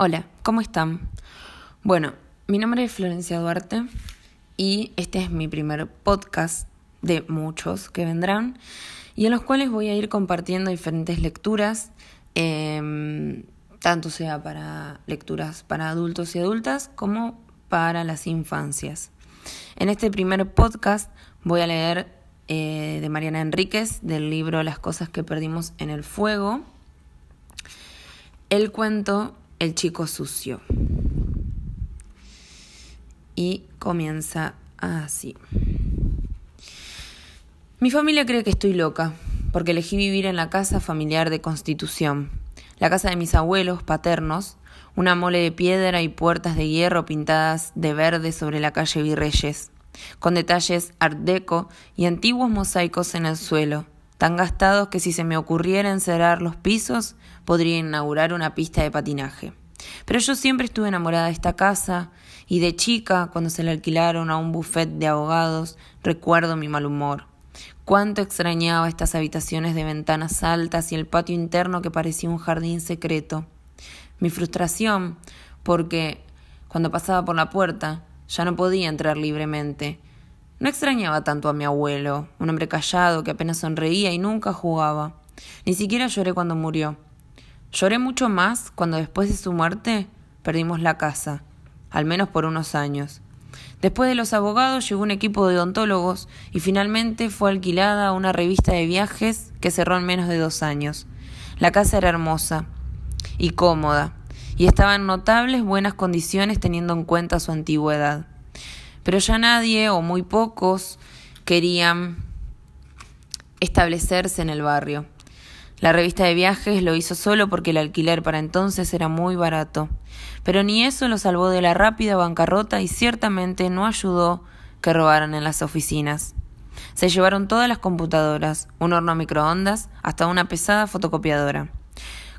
Hola, ¿cómo están? Bueno, mi nombre es Florencia Duarte y este es mi primer podcast de muchos que vendrán y en los cuales voy a ir compartiendo diferentes lecturas, em, tanto sea para lecturas para adultos y adultas como para las infancias. En este primer podcast voy a leer eh, de Mariana Enríquez del libro Las cosas que perdimos en el fuego, el cuento el chico sucio. Y comienza así. Mi familia cree que estoy loca, porque elegí vivir en la casa familiar de Constitución, la casa de mis abuelos paternos, una mole de piedra y puertas de hierro pintadas de verde sobre la calle Virreyes, con detalles art deco y antiguos mosaicos en el suelo, tan gastados que si se me ocurriera encerrar los pisos, podría inaugurar una pista de patinaje. Pero yo siempre estuve enamorada de esta casa, y de chica, cuando se la alquilaron a un buffet de abogados, recuerdo mi mal humor. Cuánto extrañaba estas habitaciones de ventanas altas y el patio interno que parecía un jardín secreto. Mi frustración, porque cuando pasaba por la puerta ya no podía entrar libremente, no extrañaba tanto a mi abuelo, un hombre callado que apenas sonreía y nunca jugaba. Ni siquiera lloré cuando murió. Lloré mucho más cuando después de su muerte perdimos la casa, al menos por unos años. Después de los abogados llegó un equipo de odontólogos y finalmente fue alquilada una revista de viajes que cerró en menos de dos años. La casa era hermosa y cómoda y estaba en notables buenas condiciones teniendo en cuenta su antigüedad pero ya nadie o muy pocos querían establecerse en el barrio. La revista de viajes lo hizo solo porque el alquiler para entonces era muy barato, pero ni eso lo salvó de la rápida bancarrota y ciertamente no ayudó que robaran en las oficinas. Se llevaron todas las computadoras, un horno a microondas, hasta una pesada fotocopiadora.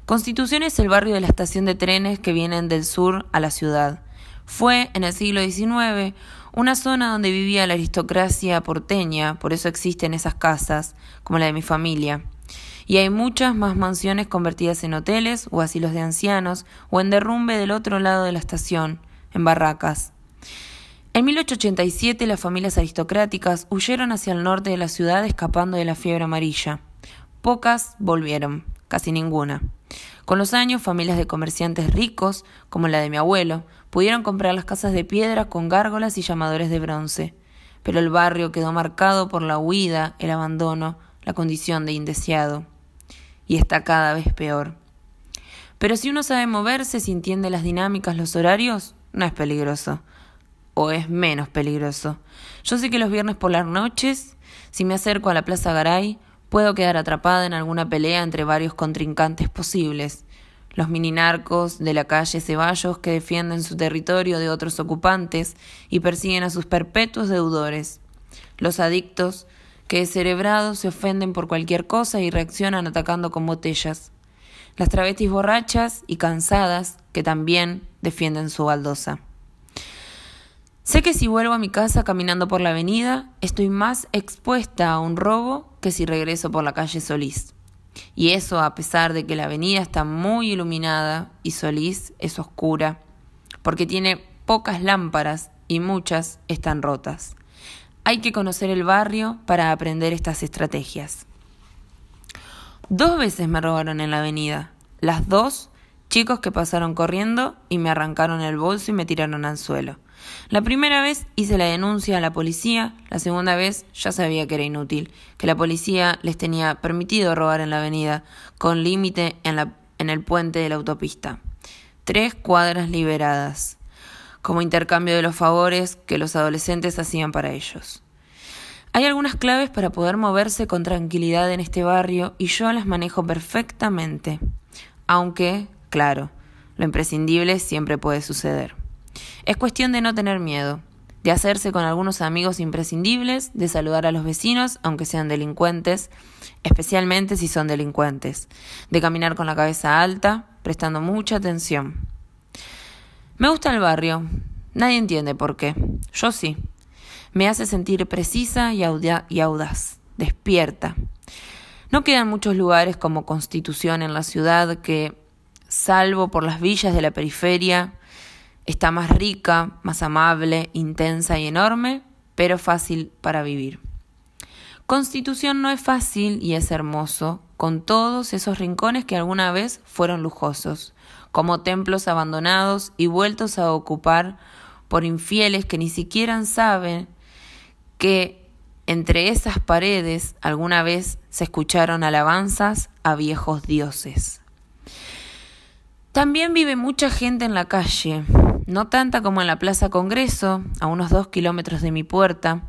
Constitución es el barrio de la estación de trenes que vienen del sur a la ciudad. Fue, en el siglo XIX, una zona donde vivía la aristocracia porteña, por eso existen esas casas, como la de mi familia. Y hay muchas más mansiones convertidas en hoteles o asilos de ancianos, o en derrumbe del otro lado de la estación, en barracas. En 1887 las familias aristocráticas huyeron hacia el norte de la ciudad escapando de la fiebre amarilla. Pocas volvieron, casi ninguna. Con los años, familias de comerciantes ricos, como la de mi abuelo, pudieron comprar las casas de piedra con gárgolas y llamadores de bronce. Pero el barrio quedó marcado por la huida, el abandono, la condición de indeseado. Y está cada vez peor. Pero si uno sabe moverse, si entiende las dinámicas, los horarios, no es peligroso. O es menos peligroso. Yo sé que los viernes por las noches, si me acerco a la Plaza Garay, Puedo quedar atrapada en alguna pelea entre varios contrincantes posibles. Los mininarcos de la calle Ceballos que defienden su territorio de otros ocupantes y persiguen a sus perpetuos deudores. Los adictos que cerebrados se ofenden por cualquier cosa y reaccionan atacando con botellas. Las travestis borrachas y cansadas que también defienden su baldosa. Sé que si vuelvo a mi casa caminando por la avenida, estoy más expuesta a un robo que si regreso por la calle Solís. Y eso a pesar de que la avenida está muy iluminada y Solís es oscura, porque tiene pocas lámparas y muchas están rotas. Hay que conocer el barrio para aprender estas estrategias. Dos veces me robaron en la avenida. Las dos, chicos que pasaron corriendo y me arrancaron el bolso y me tiraron al suelo. La primera vez hice la denuncia a la policía, la segunda vez ya sabía que era inútil, que la policía les tenía permitido robar en la avenida, con límite en, en el puente de la autopista. Tres cuadras liberadas, como intercambio de los favores que los adolescentes hacían para ellos. Hay algunas claves para poder moverse con tranquilidad en este barrio y yo las manejo perfectamente, aunque, claro, lo imprescindible siempre puede suceder. Es cuestión de no tener miedo, de hacerse con algunos amigos imprescindibles, de saludar a los vecinos, aunque sean delincuentes, especialmente si son delincuentes, de caminar con la cabeza alta, prestando mucha atención. Me gusta el barrio, nadie entiende por qué, yo sí. Me hace sentir precisa y, y audaz, despierta. No quedan muchos lugares como Constitución en la ciudad que salvo por las villas de la periferia, está más rica, más amable, intensa y enorme, pero fácil para vivir. Constitución no es fácil y es hermoso, con todos esos rincones que alguna vez fueron lujosos, como templos abandonados y vueltos a ocupar por infieles que ni siquiera saben que entre esas paredes alguna vez se escucharon alabanzas a viejos dioses. También vive mucha gente en la calle, no tanta como en la Plaza Congreso, a unos dos kilómetros de mi puerta.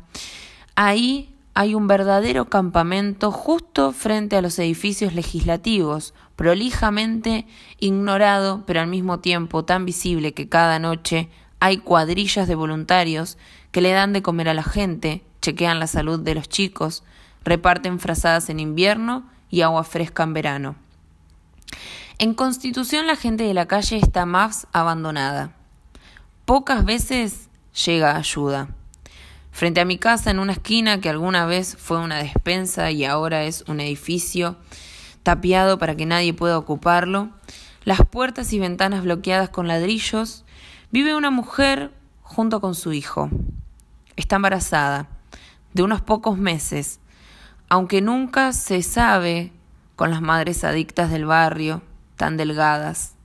Ahí hay un verdadero campamento justo frente a los edificios legislativos, prolijamente ignorado, pero al mismo tiempo tan visible que cada noche hay cuadrillas de voluntarios que le dan de comer a la gente, chequean la salud de los chicos, reparten frazadas en invierno y agua fresca en verano. En Constitución la gente de la calle está más abandonada. Pocas veces llega ayuda. Frente a mi casa, en una esquina que alguna vez fue una despensa y ahora es un edificio tapiado para que nadie pueda ocuparlo, las puertas y ventanas bloqueadas con ladrillos, vive una mujer junto con su hijo. Está embarazada, de unos pocos meses, aunque nunca se sabe con las madres adictas del barrio, tan delgadas.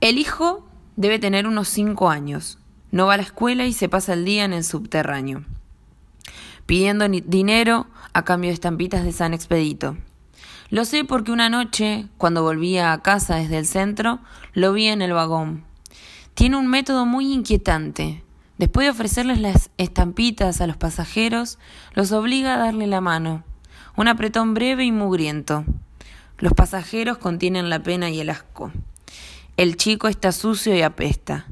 El hijo debe tener unos cinco años. No va a la escuela y se pasa el día en el subterráneo, pidiendo dinero a cambio de estampitas de San Expedito. Lo sé porque una noche, cuando volvía a casa desde el centro, lo vi en el vagón. Tiene un método muy inquietante. Después de ofrecerles las estampitas a los pasajeros, los obliga a darle la mano. Un apretón breve y mugriento. Los pasajeros contienen la pena y el asco. El chico está sucio y apesta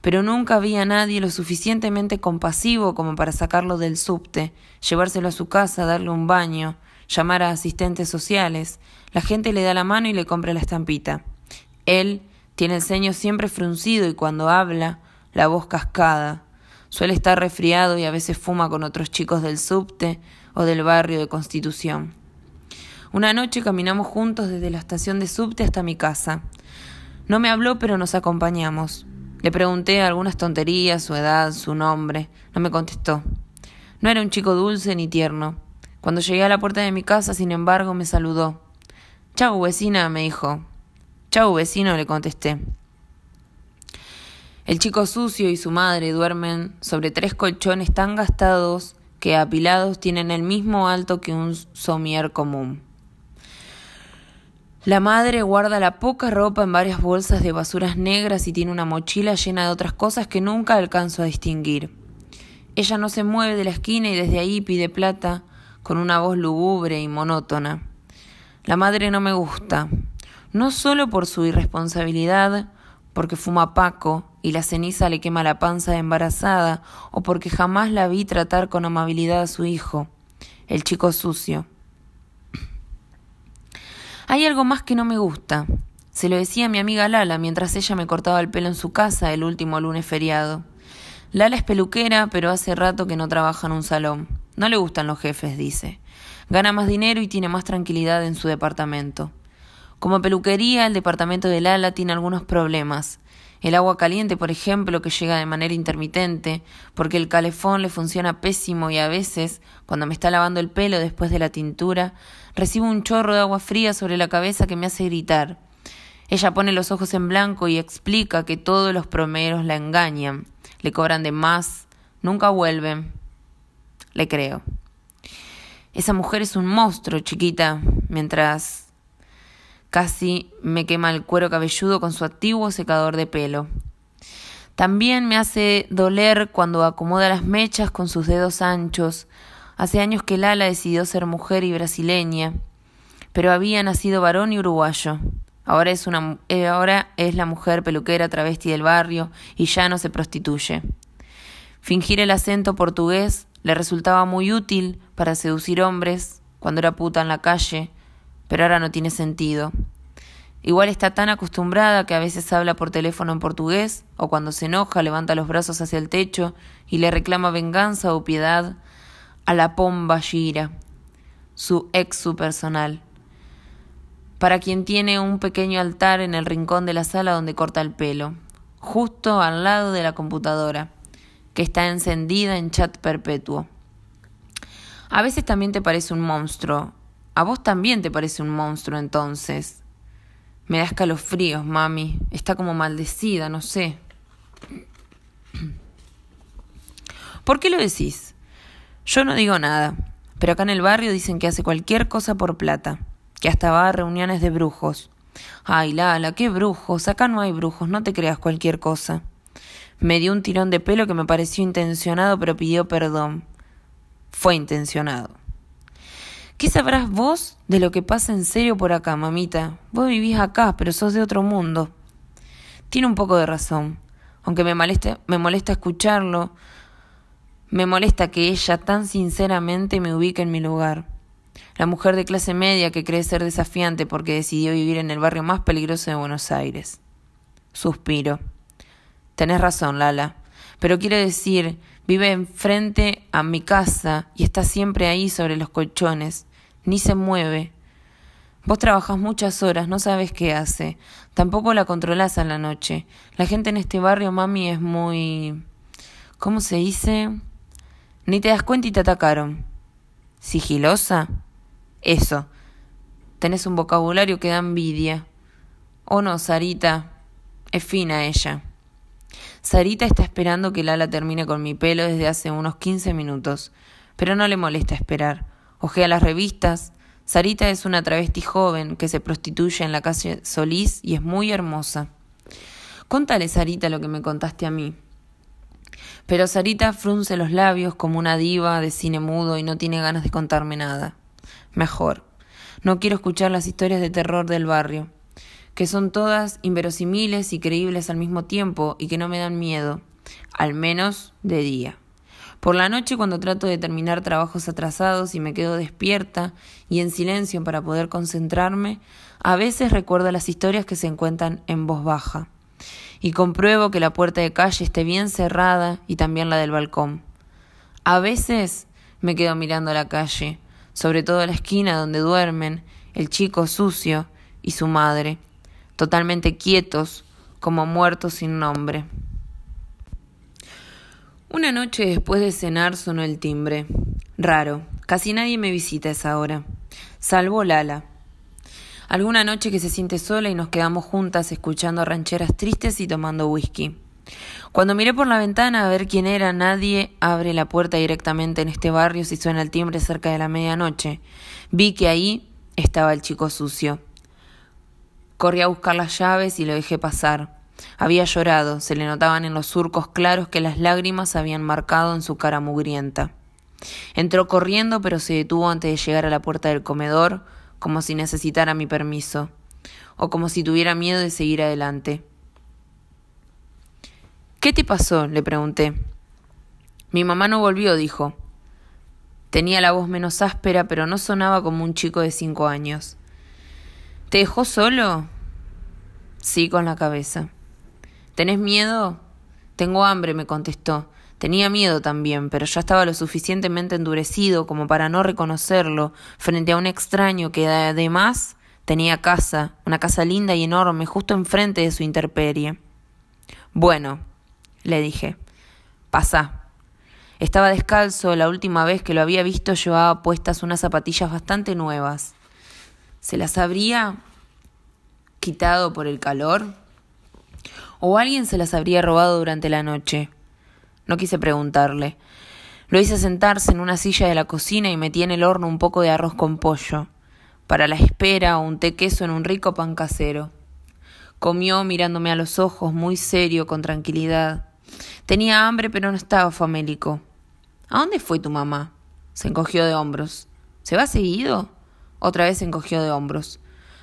pero nunca había nadie lo suficientemente compasivo como para sacarlo del subte, llevárselo a su casa, darle un baño, llamar a asistentes sociales. La gente le da la mano y le compra la estampita. Él tiene el ceño siempre fruncido y cuando habla, la voz cascada. Suele estar resfriado y a veces fuma con otros chicos del subte o del barrio de Constitución. Una noche caminamos juntos desde la estación de subte hasta mi casa. No me habló, pero nos acompañamos. Le pregunté algunas tonterías, su edad, su nombre. No me contestó. No era un chico dulce ni tierno. Cuando llegué a la puerta de mi casa, sin embargo, me saludó. Chau, vecina, me dijo. Chau, vecino, le contesté. El chico sucio y su madre duermen sobre tres colchones tan gastados que apilados tienen el mismo alto que un somier común. La madre guarda la poca ropa en varias bolsas de basuras negras y tiene una mochila llena de otras cosas que nunca alcanzo a distinguir. Ella no se mueve de la esquina y desde ahí pide plata con una voz lúgubre y monótona. La madre no me gusta, no solo por su irresponsabilidad, porque fuma paco y la ceniza le quema la panza de embarazada, o porque jamás la vi tratar con amabilidad a su hijo, el chico sucio. Hay algo más que no me gusta. Se lo decía a mi amiga Lala mientras ella me cortaba el pelo en su casa el último lunes feriado. Lala es peluquera, pero hace rato que no trabaja en un salón. No le gustan los jefes, dice. Gana más dinero y tiene más tranquilidad en su departamento. Como peluquería, el departamento de Lala tiene algunos problemas. El agua caliente, por ejemplo, que llega de manera intermitente, porque el calefón le funciona pésimo y a veces, cuando me está lavando el pelo después de la tintura, recibo un chorro de agua fría sobre la cabeza que me hace gritar. Ella pone los ojos en blanco y explica que todos los promeros la engañan, le cobran de más, nunca vuelven. Le creo. Esa mujer es un monstruo, chiquita, mientras Casi me quema el cuero cabelludo con su antiguo secador de pelo. También me hace doler cuando acomoda las mechas con sus dedos anchos. Hace años que Lala decidió ser mujer y brasileña, pero había nacido varón y uruguayo. Ahora es, una, eh, ahora es la mujer peluquera travesti del barrio y ya no se prostituye. Fingir el acento portugués le resultaba muy útil para seducir hombres cuando era puta en la calle pero ahora no tiene sentido. Igual está tan acostumbrada que a veces habla por teléfono en portugués, o cuando se enoja levanta los brazos hacia el techo y le reclama venganza o piedad a la pomba Gira, su ex su personal. para quien tiene un pequeño altar en el rincón de la sala donde corta el pelo, justo al lado de la computadora, que está encendida en chat perpetuo. A veces también te parece un monstruo. A vos también te parece un monstruo entonces. Me da escalofríos, mami. Está como maldecida, no sé. ¿Por qué lo decís? Yo no digo nada, pero acá en el barrio dicen que hace cualquier cosa por plata que hasta va a reuniones de brujos. Ay, Lala, qué brujos, acá no hay brujos, no te creas cualquier cosa. Me dio un tirón de pelo que me pareció intencionado, pero pidió perdón. Fue intencionado. ¿Qué sabrás vos de lo que pasa en serio por acá, mamita? Vos vivís acá, pero sos de otro mundo. Tiene un poco de razón. Aunque me molesta, escucharlo, me molesta que ella tan sinceramente me ubique en mi lugar. La mujer de clase media que cree ser desafiante porque decidió vivir en el barrio más peligroso de Buenos Aires. Suspiro. Tenés razón, Lala. Pero quiere decir, vive enfrente a mi casa y está siempre ahí sobre los colchones. Ni se mueve. Vos trabajás muchas horas, no sabes qué hace. Tampoco la controlás a la noche. La gente en este barrio, mami, es muy... ¿Cómo se dice? Ni te das cuenta y te atacaron. ¿Sigilosa? Eso. Tenés un vocabulario que da envidia. Oh no, Sarita. Es fina ella. Sarita está esperando que Lala termine con mi pelo desde hace unos 15 minutos, pero no le molesta esperar. Ojea las revistas. Sarita es una travesti joven que se prostituye en la calle Solís y es muy hermosa. Contale, Sarita, lo que me contaste a mí. Pero Sarita frunce los labios como una diva de cine mudo y no tiene ganas de contarme nada. Mejor. No quiero escuchar las historias de terror del barrio, que son todas inverosimiles y creíbles al mismo tiempo y que no me dan miedo, al menos de día. Por la noche cuando trato de terminar trabajos atrasados y me quedo despierta y en silencio para poder concentrarme, a veces recuerdo las historias que se encuentran en voz baja y compruebo que la puerta de calle esté bien cerrada y también la del balcón. A veces me quedo mirando la calle, sobre todo la esquina donde duermen el chico sucio y su madre, totalmente quietos, como muertos sin nombre. Una noche después de cenar sonó el timbre. Raro, casi nadie me visita a esa hora, salvo Lala. Alguna noche que se siente sola y nos quedamos juntas escuchando rancheras tristes y tomando whisky. Cuando miré por la ventana a ver quién era, nadie abre la puerta directamente en este barrio si suena el timbre cerca de la medianoche. Vi que ahí estaba el chico sucio. Corrí a buscar las llaves y lo dejé pasar. Había llorado, se le notaban en los surcos claros que las lágrimas habían marcado en su cara mugrienta. Entró corriendo, pero se detuvo antes de llegar a la puerta del comedor, como si necesitara mi permiso, o como si tuviera miedo de seguir adelante. ¿Qué te pasó? le pregunté. Mi mamá no volvió, dijo. Tenía la voz menos áspera, pero no sonaba como un chico de cinco años. ¿Te dejó solo? Sí, con la cabeza. ¿Tenés miedo? Tengo hambre, me contestó. Tenía miedo también, pero ya estaba lo suficientemente endurecido como para no reconocerlo frente a un extraño que además tenía casa, una casa linda y enorme, justo enfrente de su interperie. Bueno, le dije. Pasa. Estaba descalzo, la última vez que lo había visto llevaba puestas unas zapatillas bastante nuevas. ¿Se las habría quitado por el calor? ¿O alguien se las habría robado durante la noche? No quise preguntarle. Lo hice sentarse en una silla de la cocina y metí en el horno un poco de arroz con pollo. Para la espera, un té queso en un rico pan casero. Comió mirándome a los ojos, muy serio, con tranquilidad. Tenía hambre, pero no estaba famélico. ¿A dónde fue tu mamá? Se encogió de hombros. ¿Se va seguido? Otra vez se encogió de hombros.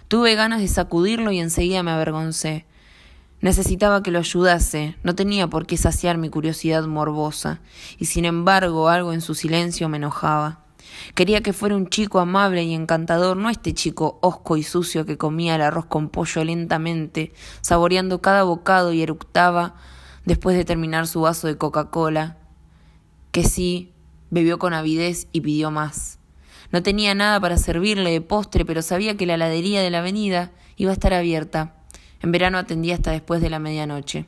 Tuve ganas de sacudirlo y enseguida me avergoncé. Necesitaba que lo ayudase, no tenía por qué saciar mi curiosidad morbosa, y sin embargo algo en su silencio me enojaba. Quería que fuera un chico amable y encantador, no este chico hosco y sucio que comía el arroz con pollo lentamente, saboreando cada bocado y eructaba después de terminar su vaso de Coca-Cola, que sí, bebió con avidez y pidió más. No tenía nada para servirle de postre, pero sabía que la heladería de la avenida iba a estar abierta. En verano atendía hasta después de la medianoche.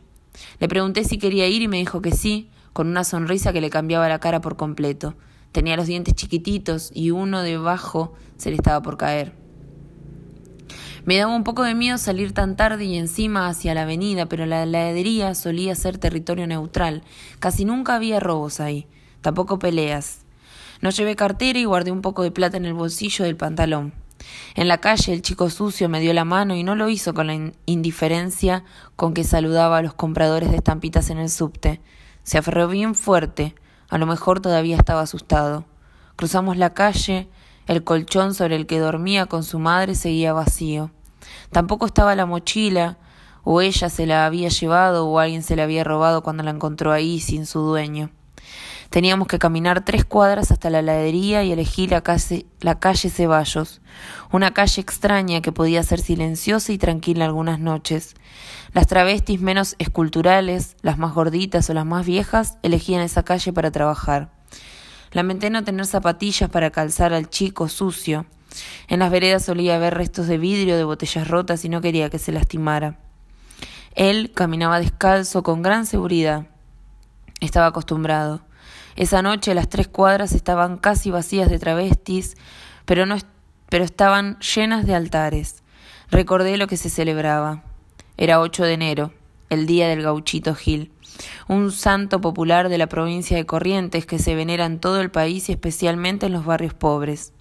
Le pregunté si quería ir y me dijo que sí, con una sonrisa que le cambiaba la cara por completo. Tenía los dientes chiquititos y uno debajo se le estaba por caer. Me daba un poco de miedo salir tan tarde y encima hacia la avenida, pero la heladería solía ser territorio neutral. Casi nunca había robos ahí, tampoco peleas. No llevé cartera y guardé un poco de plata en el bolsillo del pantalón. En la calle el chico sucio me dio la mano y no lo hizo con la indiferencia con que saludaba a los compradores de estampitas en el subte. Se aferró bien fuerte, a lo mejor todavía estaba asustado. Cruzamos la calle, el colchón sobre el que dormía con su madre seguía vacío. Tampoco estaba la mochila, o ella se la había llevado o alguien se la había robado cuando la encontró ahí sin su dueño. Teníamos que caminar tres cuadras hasta la heladería y elegí la calle, la calle Ceballos, una calle extraña que podía ser silenciosa y tranquila algunas noches. Las travestis menos esculturales, las más gorditas o las más viejas, elegían esa calle para trabajar. Lamenté no tener zapatillas para calzar al chico sucio. En las veredas solía haber restos de vidrio, de botellas rotas y no quería que se lastimara. Él caminaba descalzo con gran seguridad. Estaba acostumbrado. Esa noche las tres cuadras estaban casi vacías de travestis, pero, no, pero estaban llenas de altares. Recordé lo que se celebraba. Era 8 de enero, el día del gauchito Gil, un santo popular de la provincia de Corrientes que se venera en todo el país y especialmente en los barrios pobres,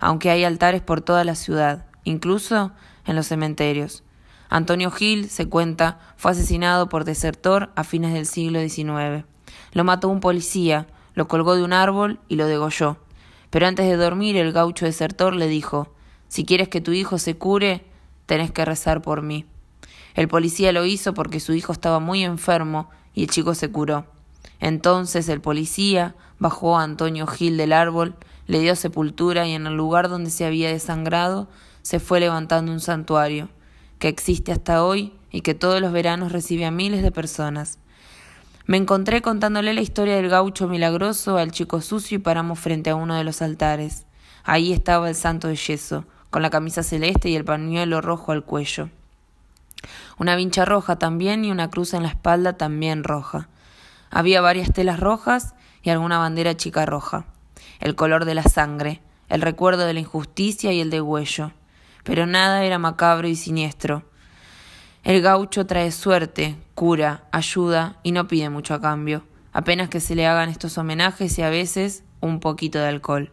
aunque hay altares por toda la ciudad, incluso en los cementerios. Antonio Gil, se cuenta, fue asesinado por desertor a fines del siglo XIX. Lo mató un policía, lo colgó de un árbol y lo degolló. Pero antes de dormir el gaucho desertor le dijo Si quieres que tu hijo se cure, tenés que rezar por mí. El policía lo hizo porque su hijo estaba muy enfermo y el chico se curó. Entonces el policía bajó a Antonio Gil del árbol, le dio sepultura y en el lugar donde se había desangrado se fue levantando un santuario, que existe hasta hoy y que todos los veranos recibe a miles de personas. Me encontré contándole la historia del gaucho milagroso al chico sucio y paramos frente a uno de los altares. Ahí estaba el santo de yeso, con la camisa celeste y el pañuelo rojo al cuello. Una vincha roja también y una cruz en la espalda también roja. Había varias telas rojas y alguna bandera chica roja. El color de la sangre, el recuerdo de la injusticia y el degüello. Pero nada era macabro y siniestro. El gaucho trae suerte, cura, ayuda y no pide mucho a cambio, apenas que se le hagan estos homenajes y a veces un poquito de alcohol,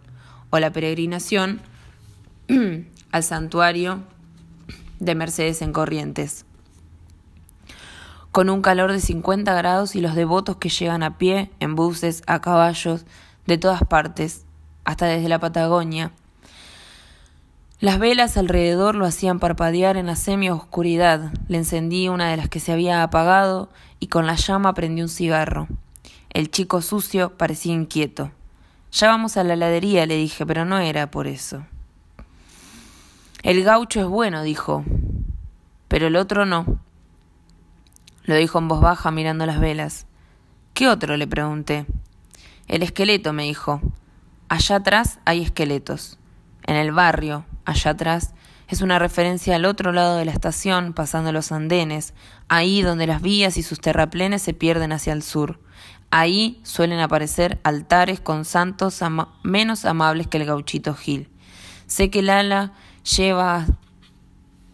o la peregrinación al santuario de Mercedes en Corrientes. Con un calor de 50 grados y los devotos que llegan a pie, en buses, a caballos, de todas partes, hasta desde la Patagonia, las velas alrededor lo hacían parpadear en la semi-oscuridad. Le encendí una de las que se había apagado y con la llama prendí un cigarro. El chico sucio parecía inquieto. Ya vamos a la heladería, le dije, pero no era por eso. El gaucho es bueno, dijo, pero el otro no. Lo dijo en voz baja mirando las velas. ¿Qué otro? le pregunté. El esqueleto, me dijo. Allá atrás hay esqueletos. En el barrio, allá atrás, es una referencia al otro lado de la estación, pasando los andenes, ahí donde las vías y sus terraplenes se pierden hacia el sur. Ahí suelen aparecer altares con santos menos amables que el gauchito Gil. Sé que el ala lleva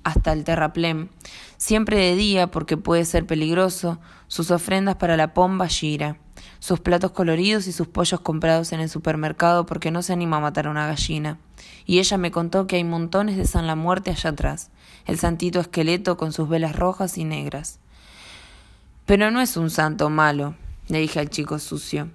hasta el terraplén, siempre de día porque puede ser peligroso, sus ofrendas para la pomba gira, sus platos coloridos y sus pollos comprados en el supermercado porque no se anima a matar a una gallina y ella me contó que hay montones de San la Muerte allá atrás, el santito esqueleto con sus velas rojas y negras. Pero no es un santo malo, le dije al chico sucio,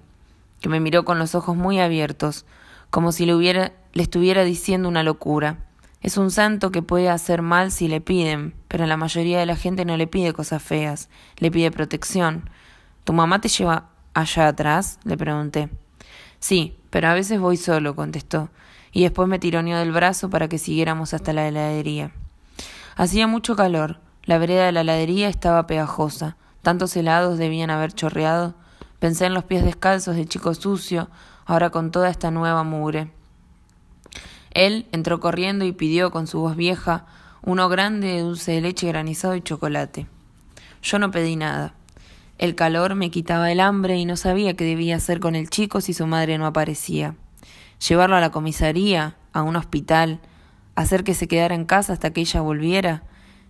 que me miró con los ojos muy abiertos, como si le, hubiera, le estuviera diciendo una locura. Es un santo que puede hacer mal si le piden, pero la mayoría de la gente no le pide cosas feas, le pide protección. ¿Tu mamá te lleva allá atrás? le pregunté. Sí, pero a veces voy solo, contestó y después me tironeó del brazo para que siguiéramos hasta la heladería. Hacía mucho calor, la vereda de la heladería estaba pegajosa, tantos helados debían haber chorreado. Pensé en los pies descalzos del chico sucio, ahora con toda esta nueva mugre. Él entró corriendo y pidió con su voz vieja uno grande de dulce de leche granizado y chocolate. Yo no pedí nada. El calor me quitaba el hambre y no sabía qué debía hacer con el chico si su madre no aparecía. Llevarlo a la comisaría, a un hospital, hacer que se quedara en casa hasta que ella volviera.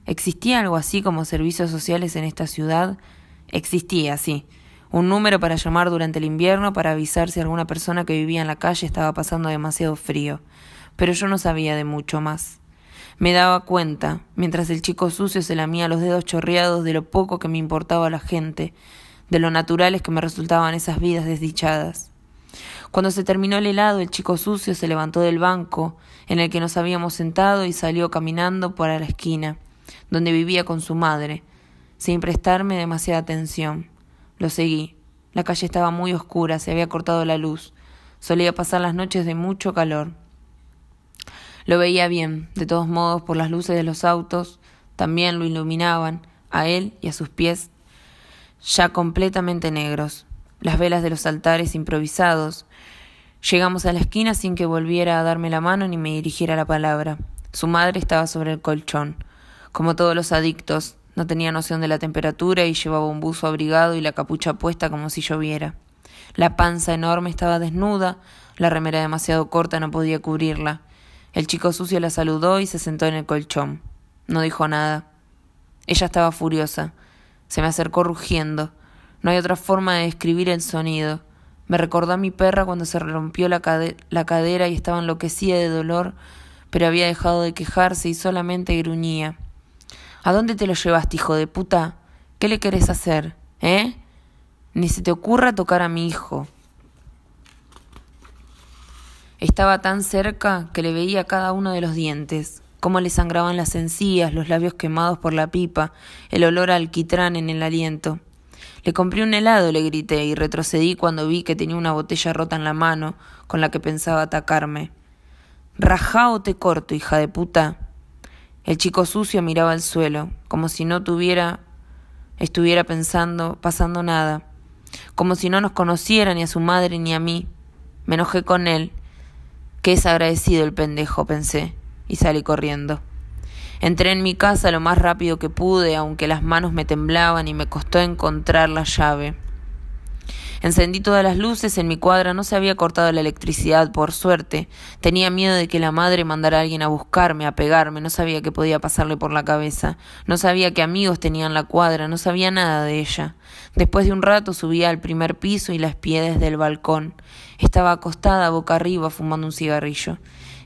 ¿Existía algo así como servicios sociales en esta ciudad? Existía, sí. Un número para llamar durante el invierno para avisar si alguna persona que vivía en la calle estaba pasando demasiado frío. Pero yo no sabía de mucho más. Me daba cuenta, mientras el chico sucio se lamía los dedos chorreados de lo poco que me importaba la gente, de lo naturales que me resultaban esas vidas desdichadas. Cuando se terminó el helado, el chico sucio se levantó del banco en el que nos habíamos sentado y salió caminando para la esquina, donde vivía con su madre, sin prestarme demasiada atención. Lo seguí. La calle estaba muy oscura, se había cortado la luz. Solía pasar las noches de mucho calor. Lo veía bien, de todos modos, por las luces de los autos, también lo iluminaban, a él y a sus pies, ya completamente negros, las velas de los altares improvisados. Llegamos a la esquina sin que volviera a darme la mano ni me dirigiera la palabra. Su madre estaba sobre el colchón. Como todos los adictos, no tenía noción de la temperatura y llevaba un buzo abrigado y la capucha puesta como si lloviera. La panza enorme estaba desnuda, la remera demasiado corta no podía cubrirla. El chico sucio la saludó y se sentó en el colchón. No dijo nada. Ella estaba furiosa. Se me acercó rugiendo. No hay otra forma de describir el sonido. Me recordó a mi perra cuando se rompió la, la cadera y estaba enloquecida de dolor, pero había dejado de quejarse y solamente gruñía. ¿A dónde te lo llevaste, hijo de puta? ¿Qué le querés hacer? ¿Eh? Ni se te ocurra tocar a mi hijo. Estaba tan cerca que le veía cada uno de los dientes, cómo le sangraban las encías, los labios quemados por la pipa, el olor alquitrán en el aliento. Le compré un helado, le grité, y retrocedí cuando vi que tenía una botella rota en la mano con la que pensaba atacarme. Rajá te corto, hija de puta. El chico sucio miraba al suelo, como si no tuviera estuviera pensando, pasando nada, como si no nos conociera ni a su madre ni a mí. Me enojé con él Qué es agradecido el pendejo, pensé, y salí corriendo. Entré en mi casa lo más rápido que pude, aunque las manos me temblaban y me costó encontrar la llave. Encendí todas las luces, en mi cuadra no se había cortado la electricidad, por suerte. Tenía miedo de que la madre mandara a alguien a buscarme, a pegarme, no sabía qué podía pasarle por la cabeza. No sabía qué amigos tenían la cuadra, no sabía nada de ella. Después de un rato subí al primer piso y la espié desde el balcón. Estaba acostada boca arriba fumando un cigarrillo.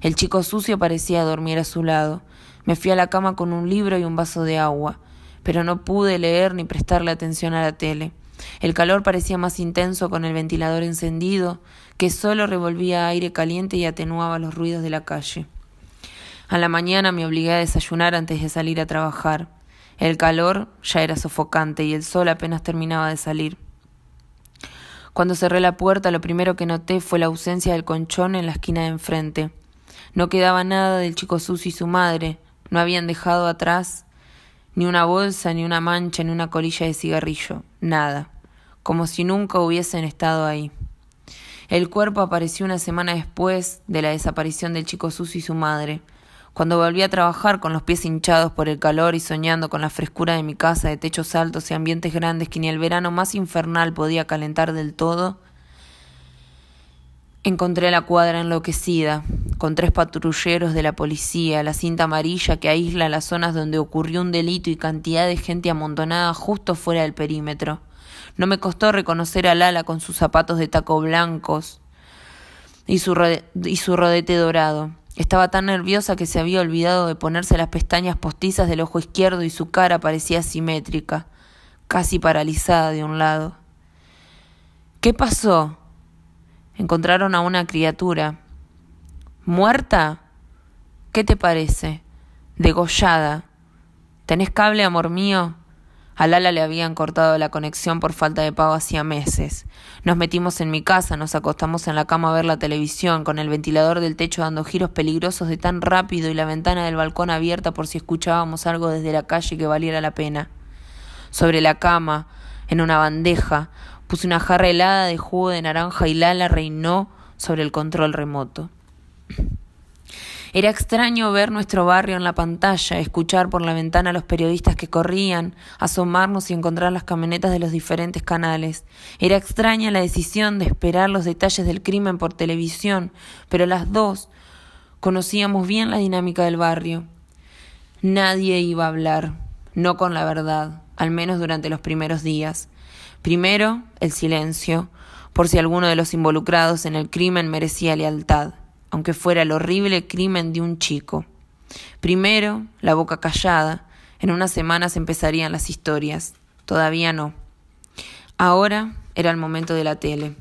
El chico sucio parecía dormir a su lado. Me fui a la cama con un libro y un vaso de agua, pero no pude leer ni prestarle atención a la tele. El calor parecía más intenso con el ventilador encendido, que solo revolvía aire caliente y atenuaba los ruidos de la calle. A la mañana me obligué a desayunar antes de salir a trabajar. El calor ya era sofocante y el sol apenas terminaba de salir. Cuando cerré la puerta, lo primero que noté fue la ausencia del conchón en la esquina de enfrente. No quedaba nada del chico sucio y su madre. No habían dejado atrás ni una bolsa, ni una mancha, ni una colilla de cigarrillo. Nada. Como si nunca hubiesen estado ahí. El cuerpo apareció una semana después de la desaparición del chico sucio y su madre. Cuando volví a trabajar con los pies hinchados por el calor y soñando con la frescura de mi casa de techos altos y ambientes grandes que ni el verano más infernal podía calentar del todo, encontré la cuadra enloquecida, con tres patrulleros de la policía, la cinta amarilla que aísla las zonas donde ocurrió un delito y cantidad de gente amontonada justo fuera del perímetro. No me costó reconocer a Lala con sus zapatos de taco blancos y su, y su rodete dorado. Estaba tan nerviosa que se había olvidado de ponerse las pestañas postizas del ojo izquierdo y su cara parecía simétrica, casi paralizada de un lado. ¿Qué pasó? Encontraron a una criatura. ¿Muerta? ¿Qué te parece? Degollada. ¿Tenés cable, amor mío? A Lala le habían cortado la conexión por falta de pago hacía meses. Nos metimos en mi casa, nos acostamos en la cama a ver la televisión, con el ventilador del techo dando giros peligrosos de tan rápido y la ventana del balcón abierta por si escuchábamos algo desde la calle que valiera la pena. Sobre la cama, en una bandeja, puse una jarra helada de jugo de naranja y Lala reinó sobre el control remoto. Era extraño ver nuestro barrio en la pantalla, escuchar por la ventana a los periodistas que corrían, asomarnos y encontrar las camionetas de los diferentes canales. Era extraña la decisión de esperar los detalles del crimen por televisión, pero las dos conocíamos bien la dinámica del barrio. Nadie iba a hablar, no con la verdad, al menos durante los primeros días. Primero, el silencio, por si alguno de los involucrados en el crimen merecía lealtad aunque fuera el horrible crimen de un chico. Primero, la boca callada. En unas semanas empezarían las historias. Todavía no. Ahora era el momento de la tele.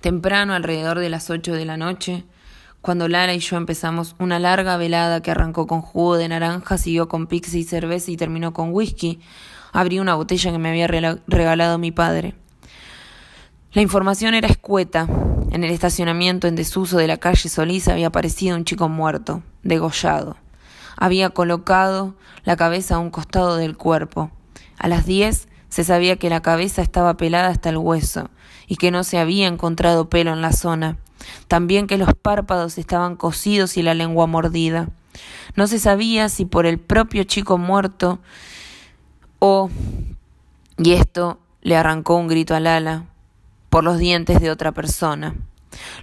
Temprano, alrededor de las ocho de la noche, cuando Lara y yo empezamos una larga velada que arrancó con jugo de naranja, siguió con pizza y cerveza y terminó con whisky, abrí una botella que me había regalado mi padre. La información era escueta, en el estacionamiento en desuso de la calle Solís había aparecido un chico muerto, degollado. Había colocado la cabeza a un costado del cuerpo. A las diez se sabía que la cabeza estaba pelada hasta el hueso y que no se había encontrado pelo en la zona. También que los párpados estaban cosidos y la lengua mordida. No se sabía si por el propio chico muerto o... y esto le arrancó un grito al ala, por los dientes de otra persona.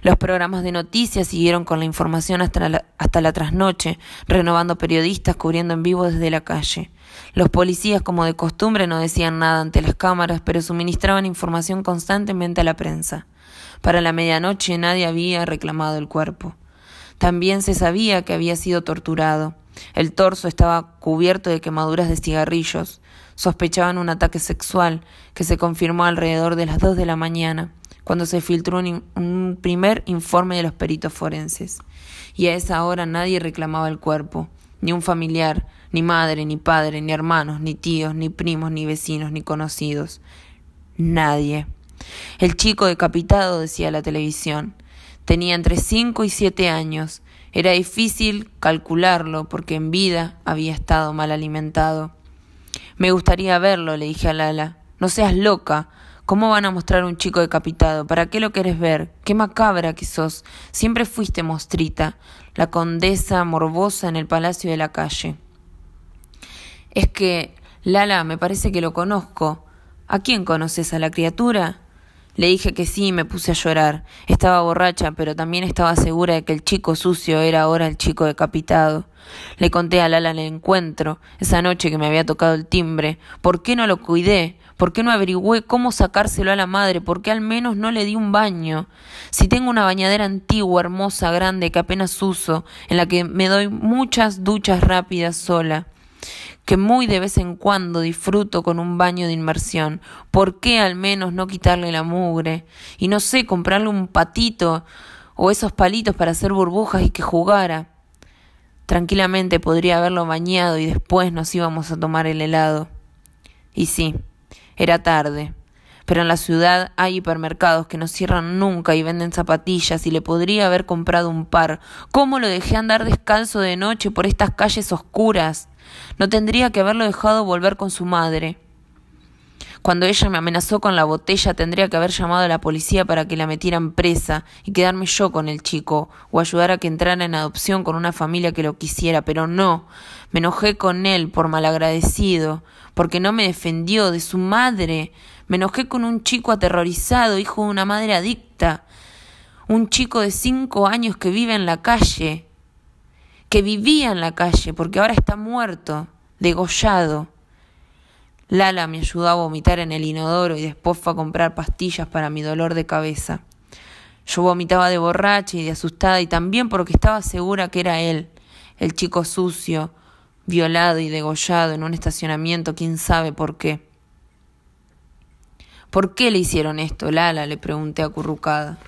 Los programas de noticias siguieron con la información hasta la, hasta la trasnoche, renovando periodistas cubriendo en vivo desde la calle. Los policías, como de costumbre, no decían nada ante las cámaras, pero suministraban información constantemente a la prensa. Para la medianoche nadie había reclamado el cuerpo. También se sabía que había sido torturado. El torso estaba cubierto de quemaduras de cigarrillos. Sospechaban un ataque sexual que se confirmó alrededor de las dos de la mañana, cuando se filtró un, primer informe de los peritos forenses. Y a esa hora nadie reclamaba el cuerpo, ni un familiar, ni madre, ni padre, ni hermanos, ni tíos, ni primos, ni vecinos, ni conocidos. Nadie. El chico decapitado, decía la televisión, tenía entre cinco y siete años era difícil calcularlo porque en vida había estado mal alimentado. Me gustaría verlo, le dije a Lala. No seas loca. ¿Cómo van a mostrar un chico decapitado? ¿Para qué lo quieres ver? Qué macabra que sos. Siempre fuiste mostrita, la condesa morbosa en el palacio de la calle. Es que, Lala, me parece que lo conozco. ¿A quién conoces a la criatura? Le dije que sí y me puse a llorar. Estaba borracha, pero también estaba segura de que el chico sucio era ahora el chico decapitado. Le conté a Lala el encuentro, esa noche que me había tocado el timbre. ¿Por qué no lo cuidé? ¿Por qué no averigüé cómo sacárselo a la madre? ¿Por qué al menos no le di un baño? Si tengo una bañadera antigua, hermosa, grande, que apenas uso, en la que me doy muchas duchas rápidas sola que muy de vez en cuando disfruto con un baño de inmersión. ¿Por qué al menos no quitarle la mugre? Y no sé, comprarle un patito o esos palitos para hacer burbujas y que jugara. Tranquilamente podría haberlo bañado y después nos íbamos a tomar el helado. Y sí, era tarde. Pero en la ciudad hay hipermercados que no cierran nunca y venden zapatillas y le podría haber comprado un par. ¿Cómo lo dejé andar descalzo de noche por estas calles oscuras? No tendría que haberlo dejado volver con su madre. Cuando ella me amenazó con la botella, tendría que haber llamado a la policía para que la metieran presa y quedarme yo con el chico, o ayudar a que entrara en adopción con una familia que lo quisiera, pero no. Me enojé con él por malagradecido, porque no me defendió de su madre. Me enojé con un chico aterrorizado, hijo de una madre adicta. Un chico de cinco años que vive en la calle que vivía en la calle porque ahora está muerto, degollado. Lala me ayudó a vomitar en el inodoro y después fue a comprar pastillas para mi dolor de cabeza. Yo vomitaba de borracha y de asustada y también porque estaba segura que era él, el chico sucio, violado y degollado en un estacionamiento, quién sabe por qué. ¿Por qué le hicieron esto, Lala? le pregunté acurrucada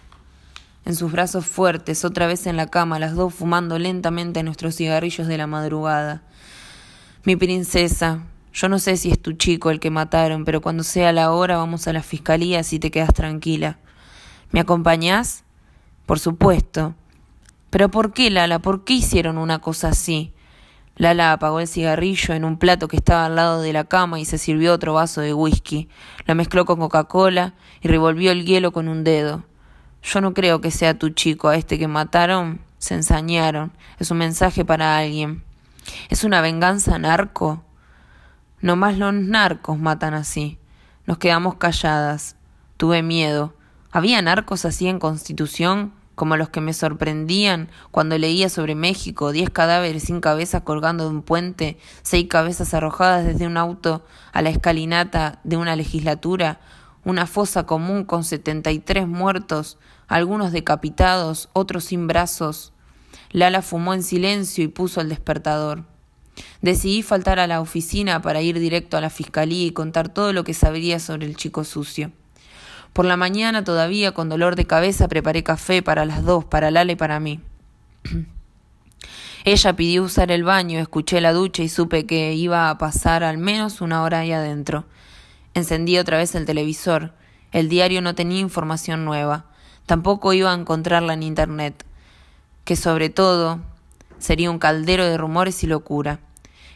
en sus brazos fuertes, otra vez en la cama, las dos fumando lentamente nuestros cigarrillos de la madrugada. Mi princesa, yo no sé si es tu chico el que mataron, pero cuando sea la hora vamos a la fiscalía si te quedas tranquila. ¿Me acompañás? Por supuesto. Pero ¿por qué, Lala? ¿Por qué hicieron una cosa así? Lala apagó el cigarrillo en un plato que estaba al lado de la cama y se sirvió otro vaso de whisky. Lo mezcló con Coca-Cola y revolvió el hielo con un dedo. Yo no creo que sea tu chico a este que mataron. Se ensañaron. Es un mensaje para alguien. ¿Es una venganza narco? No más los narcos matan así. Nos quedamos calladas. Tuve miedo. ¿Había narcos así en Constitución? como los que me sorprendían cuando leía sobre México, diez cadáveres sin cabeza colgando de un puente, seis cabezas arrojadas desde un auto a la escalinata de una legislatura, una fosa común con setenta y tres muertos, algunos decapitados, otros sin brazos. Lala fumó en silencio y puso el despertador. Decidí faltar a la oficina para ir directo a la fiscalía y contar todo lo que sabría sobre el chico sucio. Por la mañana todavía, con dolor de cabeza, preparé café para las dos, para Lala y para mí. Ella pidió usar el baño, escuché la ducha y supe que iba a pasar al menos una hora ahí adentro. Encendí otra vez el televisor. El diario no tenía información nueva. Tampoco iba a encontrarla en Internet, que sobre todo sería un caldero de rumores y locura.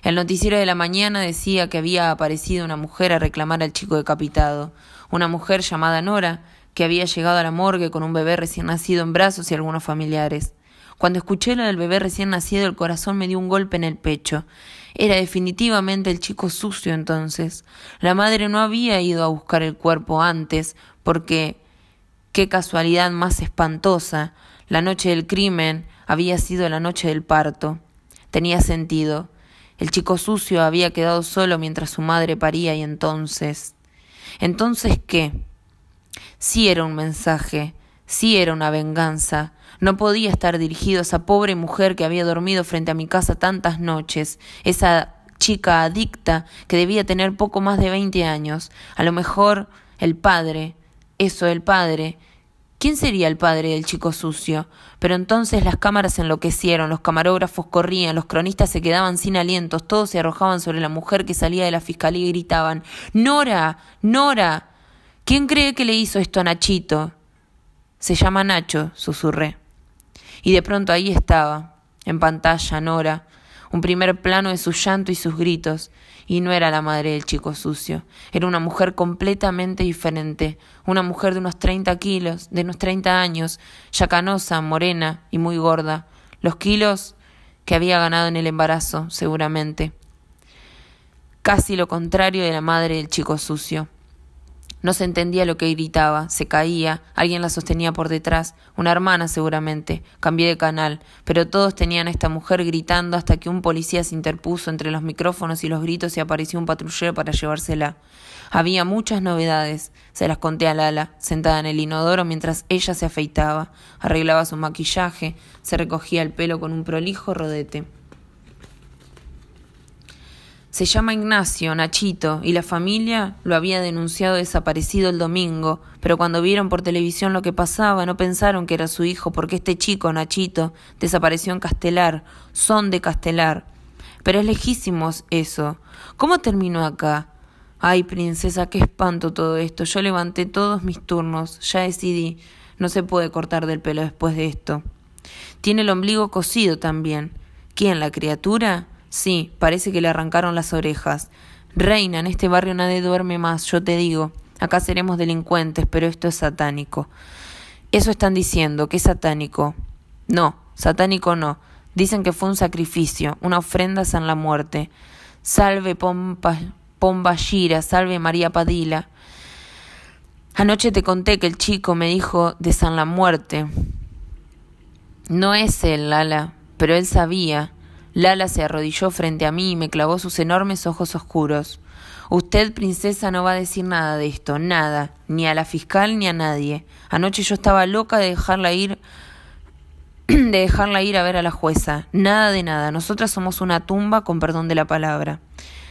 El noticiero de la mañana decía que había aparecido una mujer a reclamar al chico decapitado, una mujer llamada Nora, que había llegado a la morgue con un bebé recién nacido en brazos y algunos familiares. Cuando escuché lo del bebé recién nacido, el corazón me dio un golpe en el pecho. Era definitivamente el chico sucio entonces. La madre no había ido a buscar el cuerpo antes, porque qué casualidad más espantosa. La noche del crimen había sido la noche del parto. Tenía sentido. El chico sucio había quedado solo mientras su madre paría y entonces... Entonces, ¿qué? Sí era un mensaje, sí era una venganza. No podía estar dirigido a esa pobre mujer que había dormido frente a mi casa tantas noches, esa chica adicta que debía tener poco más de veinte años. A lo mejor el padre, eso, el padre, ¿Quién sería el padre del chico sucio? Pero entonces las cámaras enloquecieron, los camarógrafos corrían, los cronistas se quedaban sin alientos, todos se arrojaban sobre la mujer que salía de la fiscalía y gritaban Nora, Nora. ¿Quién cree que le hizo esto a Nachito? Se llama Nacho, susurré. Y de pronto ahí estaba, en pantalla, Nora, un primer plano de su llanto y sus gritos, y no era la madre del chico sucio, era una mujer completamente diferente, una mujer de unos treinta kilos, de unos treinta años, ya canosa, morena y muy gorda, los kilos que había ganado en el embarazo, seguramente. Casi lo contrario de la madre del chico sucio. No se entendía lo que gritaba, se caía, alguien la sostenía por detrás, una hermana seguramente. Cambié de canal, pero todos tenían a esta mujer gritando hasta que un policía se interpuso entre los micrófonos y los gritos y apareció un patrullero para llevársela. Había muchas novedades, se las conté a Lala, sentada en el inodoro mientras ella se afeitaba, arreglaba su maquillaje, se recogía el pelo con un prolijo rodete. Se llama Ignacio, Nachito, y la familia lo había denunciado desaparecido el domingo, pero cuando vieron por televisión lo que pasaba no pensaron que era su hijo porque este chico, Nachito, desapareció en Castelar, son de Castelar. Pero es lejísimo eso. ¿Cómo terminó acá? Ay, princesa, qué espanto todo esto. Yo levanté todos mis turnos, ya decidí. No se puede cortar del pelo después de esto. Tiene el ombligo cosido también. ¿Quién, la criatura? Sí, parece que le arrancaron las orejas. Reina, en este barrio nadie duerme más, yo te digo. Acá seremos delincuentes, pero esto es satánico. Eso están diciendo, que es satánico. No, satánico no. Dicen que fue un sacrificio, una ofrenda a San la Muerte. Salve Pompa, Pomba Gira, salve María Padilla. Anoche te conté que el chico me dijo de San la Muerte. No es él, Lala, pero él sabía. Lala se arrodilló frente a mí y me clavó sus enormes ojos oscuros. Usted, princesa, no va a decir nada de esto, nada, ni a la fiscal ni a nadie. Anoche yo estaba loca de dejarla ir de dejarla ir a ver a la jueza. Nada de nada. Nosotras somos una tumba, con perdón de la palabra.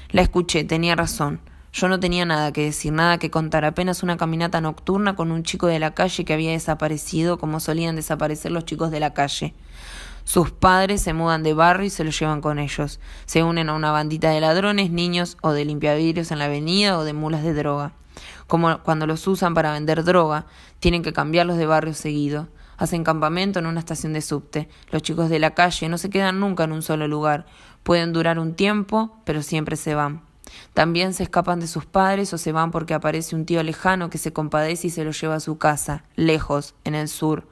La escuché, tenía razón. Yo no tenía nada que decir, nada que contar, apenas una caminata nocturna con un chico de la calle que había desaparecido como solían desaparecer los chicos de la calle. Sus padres se mudan de barrio y se lo llevan con ellos. Se unen a una bandita de ladrones, niños o de limpiavidrios en la avenida o de mulas de droga. Como cuando los usan para vender droga, tienen que cambiarlos de barrio seguido. Hacen campamento en una estación de subte. Los chicos de la calle no se quedan nunca en un solo lugar. Pueden durar un tiempo, pero siempre se van. También se escapan de sus padres o se van porque aparece un tío lejano que se compadece y se los lleva a su casa, lejos, en el sur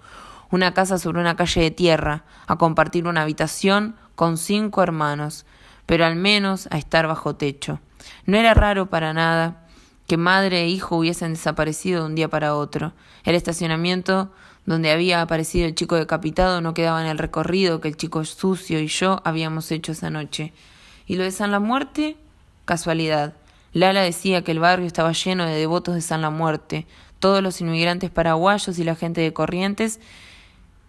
una casa sobre una calle de tierra, a compartir una habitación con cinco hermanos, pero al menos a estar bajo techo. No era raro para nada que madre e hijo hubiesen desaparecido de un día para otro. El estacionamiento donde había aparecido el chico decapitado no quedaba en el recorrido que el chico sucio y yo habíamos hecho esa noche. ¿Y lo de San la Muerte? Casualidad. Lala decía que el barrio estaba lleno de devotos de San la Muerte. Todos los inmigrantes paraguayos y la gente de Corrientes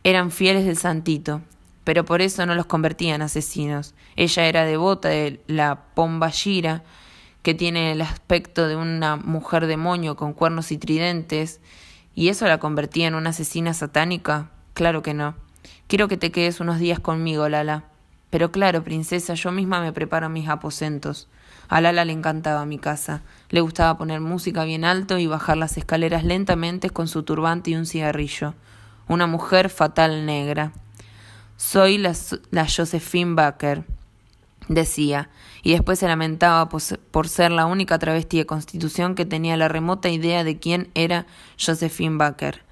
eran fieles del santito, pero por eso no los convertía en asesinos. Ella era devota de la Pombayira, que tiene el aspecto de una mujer demonio con cuernos y tridentes, ¿y eso la convertía en una asesina satánica? Claro que no. Quiero que te quedes unos días conmigo, Lala. Pero claro, princesa, yo misma me preparo mis aposentos. A Lala le encantaba mi casa. Le gustaba poner música bien alto y bajar las escaleras lentamente con su turbante y un cigarrillo. Una mujer fatal negra. Soy la, Josephine Baker, decía, y después se lamentaba por ser la única travesti de constitución que tenía la remota idea de quién era Josephine Baker.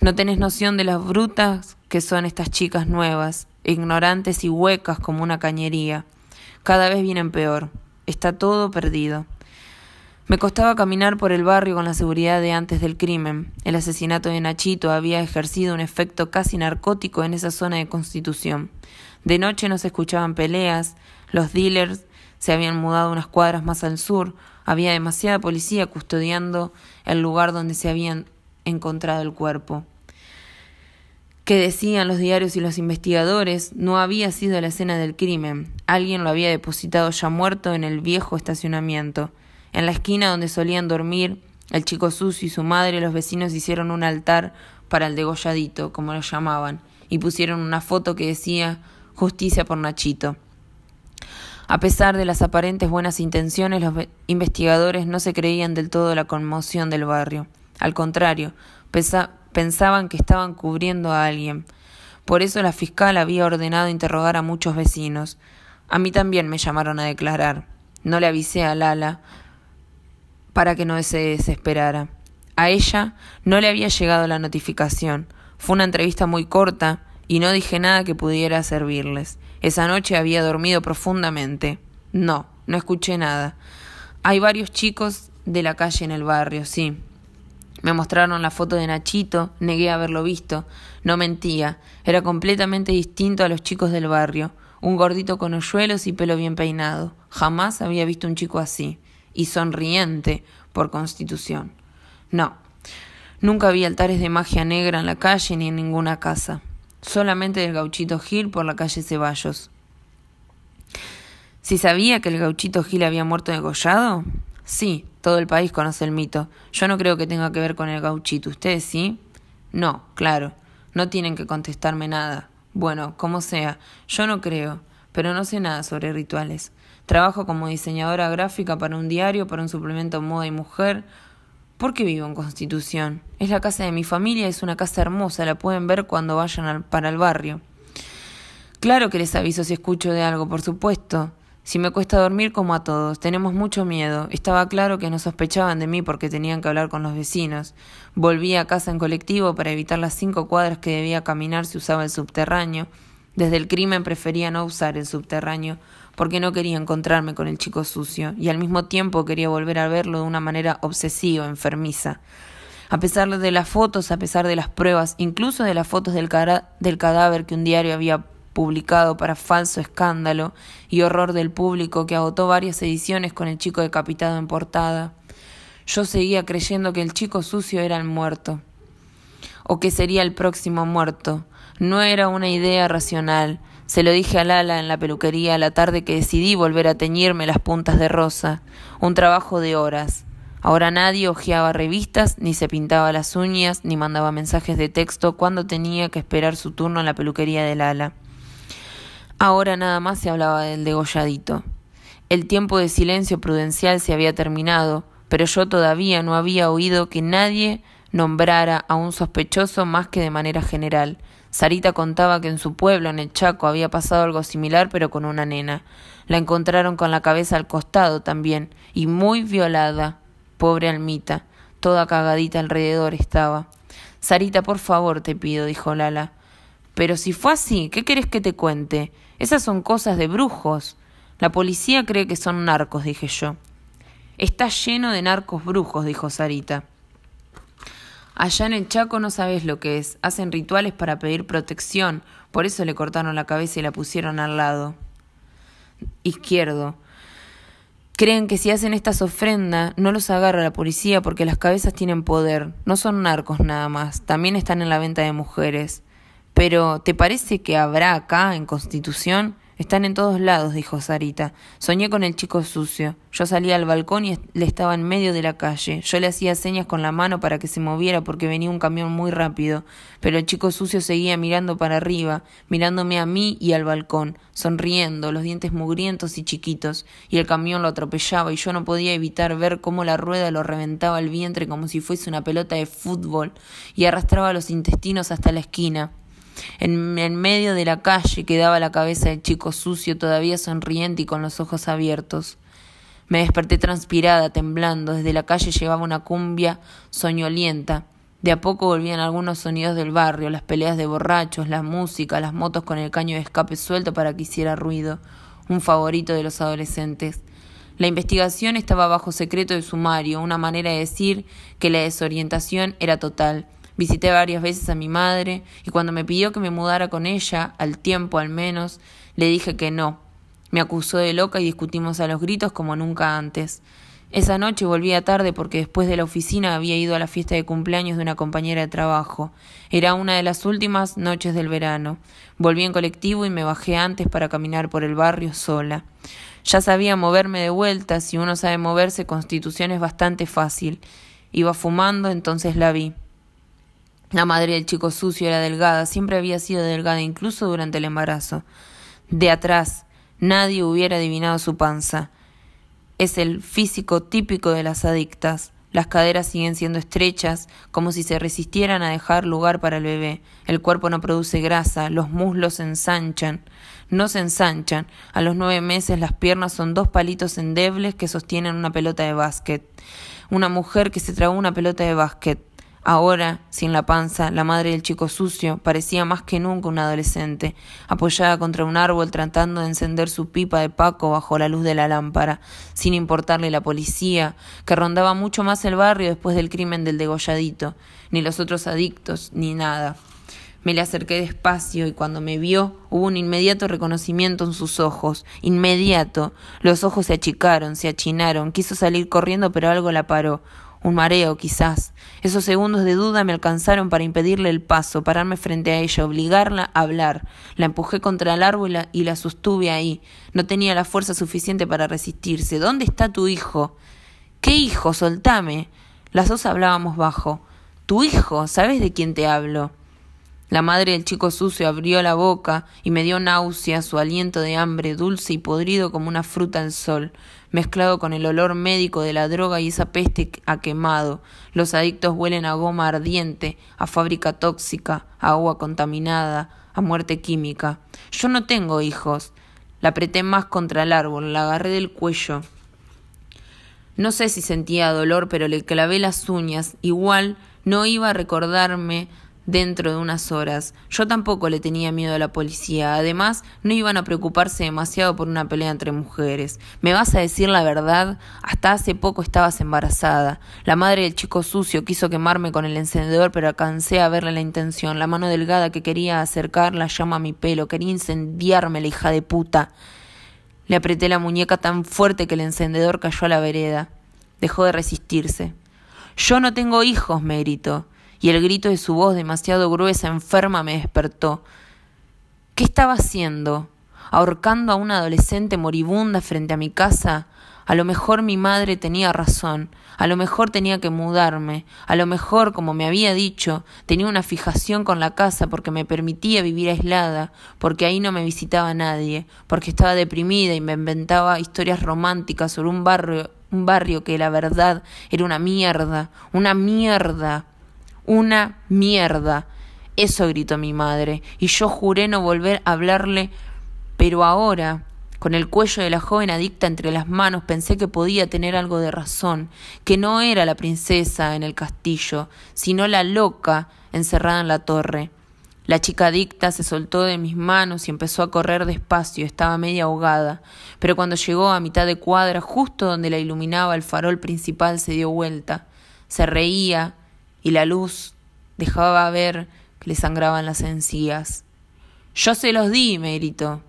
No tenés noción de las brutas que son estas chicas nuevas, ignorantes y huecas como una cañería. Cada vez vienen peor. Está todo perdido. Me costaba caminar por el barrio con la seguridad de antes del crimen. El asesinato de Nachito había ejercido un efecto casi narcótico en esa zona de Constitución. De noche no se escuchaban peleas, los dealers se habían mudado unas cuadras más al sur, había demasiada policía custodiando el lugar donde se habían encontrado el cuerpo. ¿Qué decían los diarios y los investigadores? No había sido la escena del crimen. Alguien lo había depositado ya muerto en el viejo estacionamiento. En la esquina donde solían dormir el chico sucio y su madre, los vecinos hicieron un altar para el degolladito, como lo llamaban, y pusieron una foto que decía Justicia por Nachito. A pesar de las aparentes buenas intenciones, los investigadores no se creían del todo la conmoción del barrio. Al contrario, pensaban que estaban cubriendo a alguien. Por eso la fiscal había ordenado interrogar a muchos vecinos. A mí también me llamaron a declarar. No le avisé a Lala para que no se desesperara. A ella no le había llegado la notificación. Fue una entrevista muy corta y no dije nada que pudiera servirles. Esa noche había dormido profundamente. No, no escuché nada. Hay varios chicos de la calle en el barrio, sí. Me mostraron la foto de Nachito, negué haberlo visto. No mentía, era completamente distinto a los chicos del barrio. Un gordito con hoyuelos y pelo bien peinado. Jamás había visto un chico así. Y sonriente, por constitución. No, nunca vi altares de magia negra en la calle ni en ninguna casa solamente del gauchito Gil por la calle Ceballos. ¿Si sabía que el gauchito Gil había muerto degollado? Sí, todo el país conoce el mito. Yo no creo que tenga que ver con el gauchito. ¿Ustedes sí? No, claro. No tienen que contestarme nada. Bueno, como sea, yo no creo, pero no sé nada sobre rituales. Trabajo como diseñadora gráfica para un diario, para un suplemento moda y mujer, ¿Por qué vivo en Constitución? Es la casa de mi familia, es una casa hermosa, la pueden ver cuando vayan para el barrio. Claro que les aviso si escucho de algo, por supuesto. Si me cuesta dormir como a todos, tenemos mucho miedo. Estaba claro que no sospechaban de mí porque tenían que hablar con los vecinos. Volví a casa en colectivo para evitar las cinco cuadras que debía caminar si usaba el subterráneo. Desde el crimen prefería no usar el subterráneo porque no quería encontrarme con el chico sucio y al mismo tiempo quería volver a verlo de una manera obsesiva, enfermiza. A pesar de las fotos, a pesar de las pruebas, incluso de las fotos del, del cadáver que un diario había publicado para falso escándalo y horror del público que agotó varias ediciones con el chico decapitado en portada, yo seguía creyendo que el chico sucio era el muerto, o que sería el próximo muerto. No era una idea racional, se lo dije a Lala en la peluquería la tarde que decidí volver a teñirme las puntas de rosa. Un trabajo de horas. Ahora nadie hojeaba revistas, ni se pintaba las uñas, ni mandaba mensajes de texto cuando tenía que esperar su turno en la peluquería de Lala. Ahora nada más se hablaba del degolladito. El tiempo de silencio prudencial se había terminado, pero yo todavía no había oído que nadie nombrara a un sospechoso más que de manera general. Sarita contaba que en su pueblo, en el Chaco, había pasado algo similar, pero con una nena. La encontraron con la cabeza al costado también, y muy violada. Pobre Almita, toda cagadita alrededor estaba. Sarita, por favor, te pido, dijo Lala. Pero si fue así, ¿qué querés que te cuente? Esas son cosas de brujos. La policía cree que son narcos, dije yo. Está lleno de narcos brujos, dijo Sarita. Allá en el Chaco no sabes lo que es. Hacen rituales para pedir protección. Por eso le cortaron la cabeza y la pusieron al lado izquierdo. Creen que si hacen estas ofrendas no los agarra la policía porque las cabezas tienen poder. No son narcos nada más. También están en la venta de mujeres. Pero, ¿te parece que habrá acá, en Constitución? Están en todos lados, dijo Sarita. Soñé con el chico sucio. Yo salía al balcón y le estaba en medio de la calle. Yo le hacía señas con la mano para que se moviera porque venía un camión muy rápido. Pero el chico sucio seguía mirando para arriba, mirándome a mí y al balcón, sonriendo, los dientes mugrientos y chiquitos. Y el camión lo atropellaba y yo no podía evitar ver cómo la rueda lo reventaba el vientre como si fuese una pelota de fútbol y arrastraba los intestinos hasta la esquina. En, medio de la calle quedaba la cabeza del chico sucio, todavía sonriente y con los ojos abiertos. Me desperté transpirada, temblando. Desde la calle llevaba una cumbia soñolienta. De a poco volvían algunos sonidos del barrio, las peleas de borrachos, la música, las motos con el caño de escape suelto para que hiciera ruido, un favorito de los adolescentes. La investigación estaba bajo secreto de sumario, una manera de decir que la desorientación era total. Visité varias veces a mi madre y cuando me pidió que me mudara con ella, al tiempo al menos, le dije que no. Me acusó de loca y discutimos a los gritos como nunca antes. Esa noche volvía tarde porque después de la oficina había ido a la fiesta de cumpleaños de una compañera de trabajo. Era una de las últimas noches del verano. Volví en colectivo y me bajé antes para caminar por el barrio sola. Ya sabía moverme de vuelta, si uno sabe moverse, Constitución es bastante fácil. Iba fumando, entonces la vi. La madre del chico sucio era delgada, siempre había sido delgada, incluso durante el embarazo. De atrás, nadie hubiera adivinado su panza. Es el físico típico de las adictas. Las caderas siguen siendo estrechas, como si se resistieran a dejar lugar para el bebé. El cuerpo no produce grasa, los muslos se ensanchan. No se ensanchan. A los nueve meses las piernas son dos palitos endebles que sostienen una pelota de básquet. Una mujer que se tragó una pelota de básquet. Ahora, sin la panza, la madre del chico sucio parecía más que nunca una adolescente, apoyada contra un árbol tratando de encender su pipa de paco bajo la luz de la lámpara, sin importarle la policía, que rondaba mucho más el barrio después del crimen del degolladito, ni los otros adictos, ni nada. Me le acerqué despacio y cuando me vio hubo un inmediato reconocimiento en sus ojos. Inmediato. Los ojos se achicaron, se achinaron. Quiso salir corriendo pero algo la paró un mareo quizás. Esos segundos de duda me alcanzaron para impedirle el paso, pararme frente a ella, obligarla a hablar. La empujé contra el árbol y la, sostuve ahí. No tenía la fuerza suficiente para resistirse. ¿Dónde está tu hijo? ¿Qué hijo? Soltame. Las dos hablábamos bajo. Tu hijo, ¿sabes de quién te hablo? La madre del chico sucio abrió la boca y me dio náusea su aliento de hambre dulce y podrido como una fruta al sol, mezclado con el olor médico de la droga y esa peste a quemado. Los adictos huelen a goma ardiente, a fábrica tóxica, a agua contaminada, a muerte química. Yo no tengo hijos. La apreté más contra el árbol, la agarré del cuello. No sé si sentía dolor, pero le clavé las uñas. Igual no iba a recordarme dentro de unas horas. Yo tampoco le tenía miedo a la policía. Además, no iban a preocuparse demasiado por una pelea entre mujeres. ¿Me vas a decir la verdad? Hasta hace poco estabas embarazada. La madre del chico sucio quiso quemarme con el encendedor, pero alcancé a verle la intención. La mano delgada que quería acercar la llama a mi pelo. Quería incendiarme la hija de puta. Le apreté la muñeca tan fuerte que el encendedor cayó a la vereda. Dejó de resistirse. Yo no tengo hijos, me gritó y el grito de su voz demasiado gruesa, enferma, me despertó. ¿Qué estaba haciendo? ¿Ahorcando a una adolescente moribunda frente a mi casa? A lo mejor mi madre tenía razón, a lo mejor tenía que mudarme, a lo mejor, como me había dicho, tenía una fijación con la casa porque me permitía vivir aislada, porque ahí no me visitaba nadie, porque estaba deprimida y me inventaba historias románticas sobre un barrio, un barrio que la verdad era una mierda, una mierda. Una mierda. Eso gritó mi madre, y yo juré no volver a hablarle, pero ahora Con el cuello de la joven adicta entre las manos pensé que podía tener algo de razón, que no era la princesa en el castillo, sino la loca encerrada en la torre. La chica adicta se soltó de mis manos y empezó a correr despacio, estaba media ahogada, pero cuando llegó a mitad de cuadra, justo donde la iluminaba el farol principal, se dio vuelta, se reía y la luz dejaba ver que le sangraban las encías. Yo se los di, me gritó.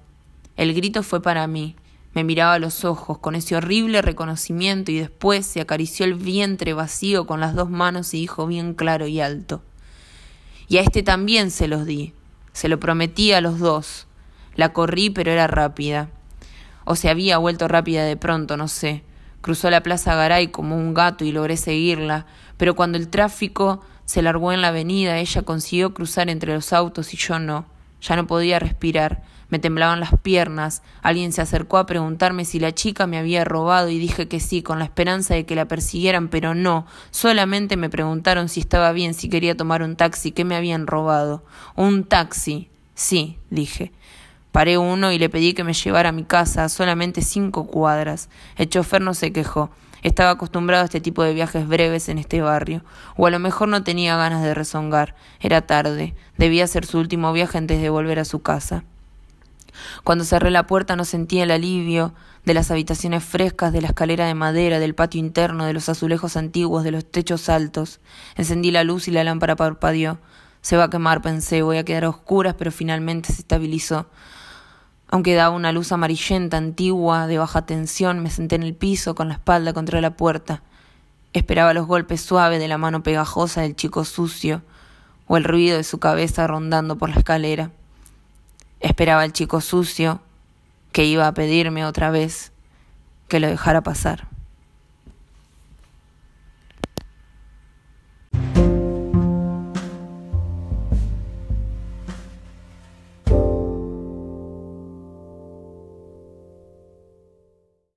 El grito fue para mí. Me miraba a los ojos con ese horrible reconocimiento y después se acarició el vientre vacío con las dos manos y dijo bien claro y alto. Y a este también se los di. Se lo prometí a los dos. La corrí, pero era rápida. O se había vuelto rápida de pronto, no sé. Cruzó la Plaza Garay como un gato y logré seguirla, pero cuando el tráfico se largó en la avenida, ella consiguió cruzar entre los autos y yo no. Ya no podía respirar, me temblaban las piernas, alguien se acercó a preguntarme si la chica me había robado y dije que sí, con la esperanza de que la persiguieran, pero no, solamente me preguntaron si estaba bien, si quería tomar un taxi, que me habían robado. Un taxi. Sí, dije. Paré uno y le pedí que me llevara a mi casa, solamente cinco cuadras. El chofer no se quejó. Estaba acostumbrado a este tipo de viajes breves en este barrio, o a lo mejor no tenía ganas de rezongar. Era tarde, debía ser su último viaje antes de volver a su casa. Cuando cerré la puerta no sentía el alivio de las habitaciones frescas, de la escalera de madera, del patio interno, de los azulejos antiguos, de los techos altos. Encendí la luz y la lámpara parpadeó. Se va a quemar, pensé, voy a quedar a oscuras, pero finalmente se estabilizó. Aunque daba una luz amarillenta, antigua, de baja tensión, me senté en el piso con la espalda contra la puerta. Esperaba los golpes suaves de la mano pegajosa del chico sucio o el ruido de su cabeza rondando por la escalera. Esperaba el chico sucio que iba a pedirme otra vez que lo dejara pasar.